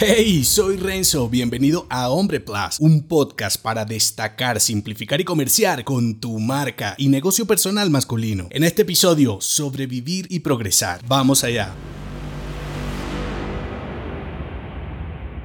Hey, soy Renzo, bienvenido a Hombre Plus, un podcast para destacar, simplificar y comerciar con tu marca y negocio personal masculino. En este episodio, sobrevivir y progresar. Vamos allá.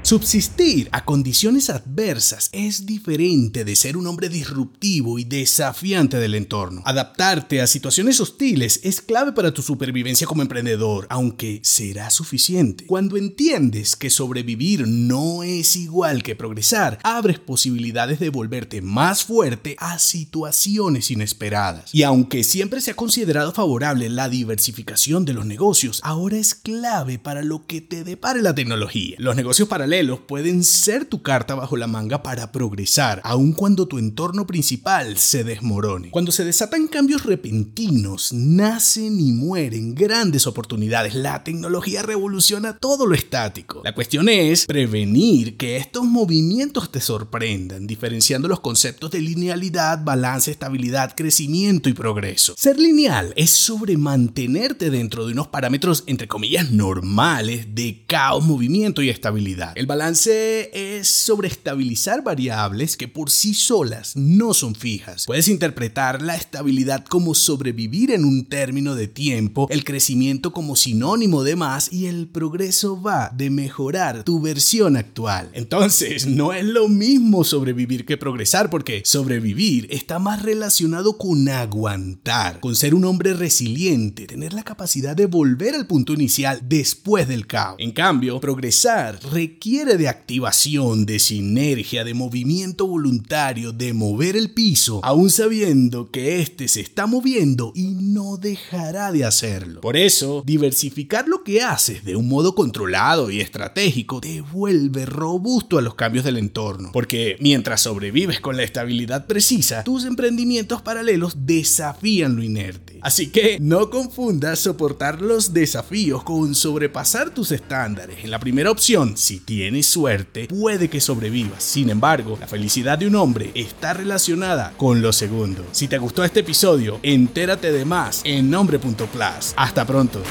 Subsistir a condiciones adversas es diferente de ser un hombre disruptivo y desafiante del entorno. Adaptarte a situaciones hostiles es clave para tu supervivencia como emprendedor, aunque será suficiente. Cuando entiendes que sobrevivir no es igual que progresar, abres posibilidades de volverte más fuerte a situaciones inesperadas. Y aunque siempre se ha considerado favorable la diversificación de los negocios, ahora es clave para lo que te depare la tecnología. Los negocios paralelos pueden ser tu carta bajo la manga para progresar, aun cuando tu entorno principal se desmorone. Cuando se desatan cambios repentinos, nacen y mueren grandes oportunidades. La tecnología revoluciona todo lo estático. La cuestión es prevenir que estos movimientos te sorprendan, diferenciando los conceptos de linealidad, balance, estabilidad, crecimiento y progreso. Ser lineal es sobre mantenerte dentro de unos parámetros entre comillas normales de caos, movimiento y estabilidad. El balance es sobre estabilizar variables que por sí solas no son fijas. Puedes interpretar la estabilidad como sobrevivir en un término de tiempo, el crecimiento como sinónimo de más y el progreso va de mejorar tu versión actual. Entonces, no es lo mismo sobrevivir que progresar porque sobrevivir está más relacionado con aguantar, con ser un hombre resiliente, tener la capacidad de volver al punto inicial después del caos. En cambio, progresar requiere de activación, de sinergia, de movimiento voluntario, de mover el piso, aún sabiendo que éste se está moviendo y no dejará de hacerlo. Por eso, diversificar lo que haces de un modo controlado y estratégico te vuelve robusto a los cambios del entorno, porque mientras sobrevives con la estabilidad precisa, tus emprendimientos paralelos desafían lo inerte. Así que no confundas soportar los desafíos con sobrepasar tus estándares. En la primera opción, si tienes suerte, puede que sobrevivas. Sin embargo, la felicidad de un hombre está relacionada con lo segundo. Si te gustó este episodio, entérate de más en nombre.plus. Hasta pronto.